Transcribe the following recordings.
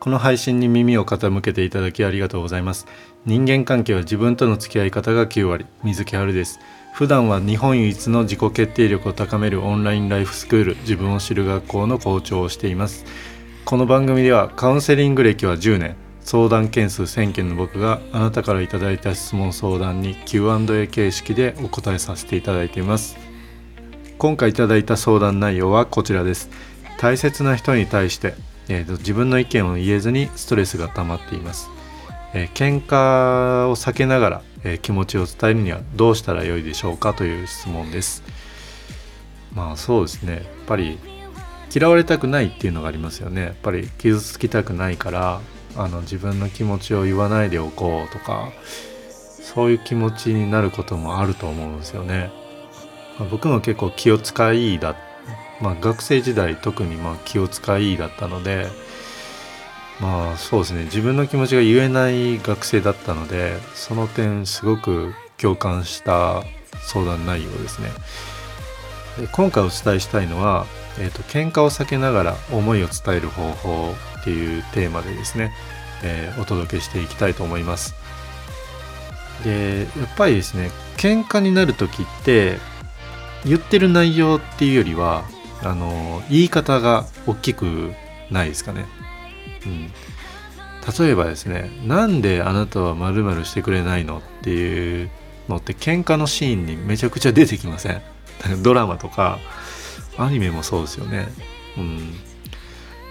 この配信に耳を傾けていただきありがとうございます。人間関係は自分との付き合い方が9割。水木春です。普段は日本唯一の自己決定力を高めるオンラインライフスクール。自分を知る学校の校長をしています。この番組ではカウンセリング歴は10年。相談件数1000件の僕があなたからいただいた質問相談に Q&A 形式でお答えさせていただいています。今回いただいた相談内容はこちらです。大切な人に対してえーと、自分の意見を言えずにストレスが溜まっています、えー、喧嘩を避けながら、えー、気持ちを伝えるにはどうしたらよいでしょうかという質問です。まあそうですね。やっぱり嫌われたくないっていうのがありますよね。やっぱり傷つきたくないからあの自分の気持ちを言わないでおこうとかそういう気持ちになることもあると思うんですよね、まあ、僕も結構気を使いだっまあ、学生時代特にまあ気を使いだったのでまあそうですね自分の気持ちが言えない学生だったのでその点すごく共感した相談内容ですね。今回お伝えしたいのは、えーと、喧嘩を避けながら思いを伝える方法っていうテーマでですね、えー、お届けしていきたいと思います。でやっぱりですね喧嘩になる時って言ってる内容っていうよりはあの言い方が大きくないですかね。うん、例えばですね「なんであなたはまるしてくれないの?」っていうのって喧嘩のシーンにめちゃくちゃ出てきません？ドラマとかアニメもそうですよね。うん、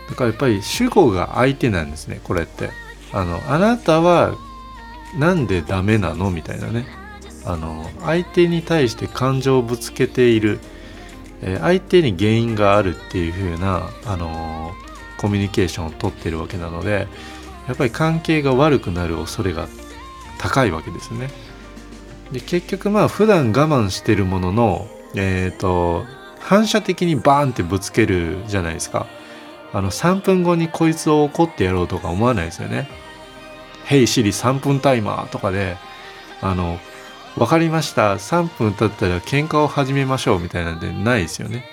だからやっぱり主語が相手なんですねこれって。あのあなたはなんでダメなの？みたいなねあの相手に対して感情をぶつけているえー、相手に原因があるっていう風な、あのー、コミュニケーションをとってるわけなのでやっぱり関係が悪くなる恐れが高いわけですね。で結局まあ普段我慢してるものの、えーと、反射的にバーンってぶつけるじゃないですか。あの3分後にこいつを怒ってやろうとか思わないですよね。ヘイシリ3分タイマーとかであの分かりました3分経ったら喧嘩を始めましょうみたいなんでないですよね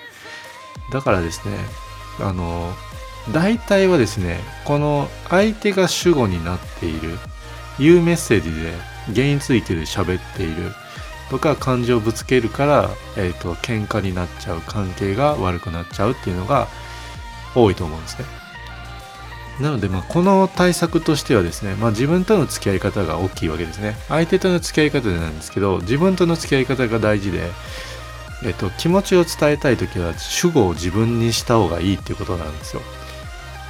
だからですねあの大体はですねこの相手が主語になっているいうメッセージで原因ついてで喋っているとか感情をぶつけるから、えーと、と喧嘩になっちゃう関係が悪くなっちゃうっていうのが多いと思うんですね。なので、まあ、この対策としてはですね、まあ、自分との付き合い方が大きいわけですね。相手との付き合い方なんですけど、自分との付き合い方が大事で、えっと、気持ちを伝えたい時は主語を自分にした方がいいっていうことなんですよ。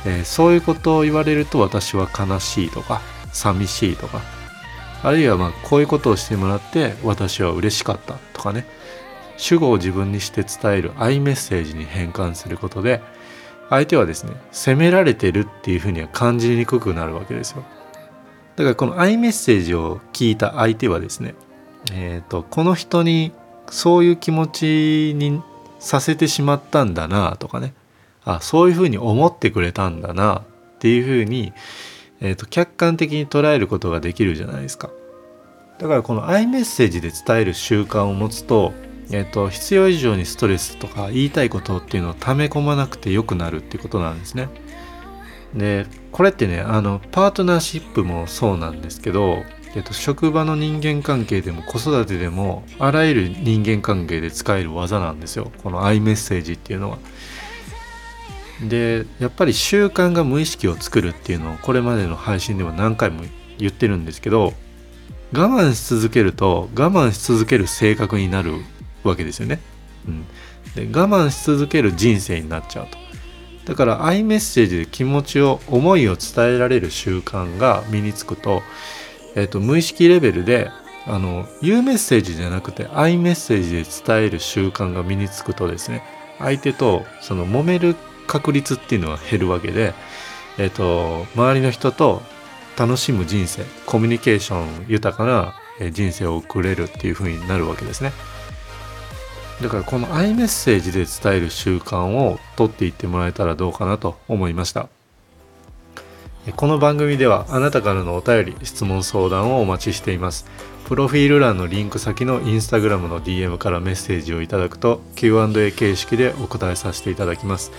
えー、そういうことを言われると私は悲しいとか、寂しいとか、あるいはまあこういうことをしてもらって私は嬉しかったとかね、主語を自分にして伝えるアイメッセージに変換することで、相手はですね責められてるっていうふうには感じにくくなるわけですよ。だからこのアイメッセージを聞いた相手はですねえっ、ー、とこの人にそういう気持ちにさせてしまったんだなとかねあそういうふうに思ってくれたんだなっていうふうに、えーと、客観的に捉えることができるじゃないですか。だからこのアイメッセージで伝える習慣を持つとえーと、必要以上にストレスとか言いたいことっていうのを溜め込まなくてよくなるっていうことなんですね。でこれってねあのパートナーシップもそうなんですけど、えーと、職場の人間関係でも子育てでもあらゆる人間関係で使える技なんですよこのアイメッセージっていうのは。でやっぱり習慣が無意識を作るっていうのをこれまでの配信でも何回も言ってるんですけど我慢し続けると我慢し続ける性格になるわけですよね。うん、で我慢し続ける人生になっちゃうと。だからアイメッセージで気持ちを思いを伝えられる習慣が身につくと,、えーと、無意識レベルであの言うメッセージじゃなくてアイメッセージで伝える習慣が身につくとですね相手とその揉める確率っていうのは減るわけで、えーと周りの人と楽しむ人生コミュニケーション豊かな人生を送れるっていう風になるわけですね。だからこの i メッセージで伝える習慣をとっていってもらえたらどうかなと思いました。この番組ではあなたからのお便り質問相談をお待ちしています。プロフィール欄のリンク先のインスタグラムの DM からメッセージをいただくと Q&A 形式でお答えさせていただきます。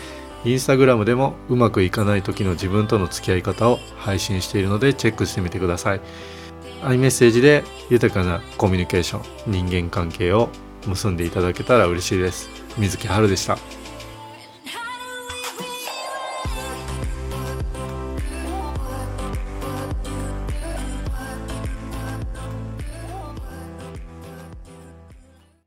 インスタグラムでもうまくいかない時の自分との付き合い方を配信しているのでチェックしてみてください。i メッセージで豊かなコミュニケーション人間関係を結んでいただけたら嬉しいです。水木春でした。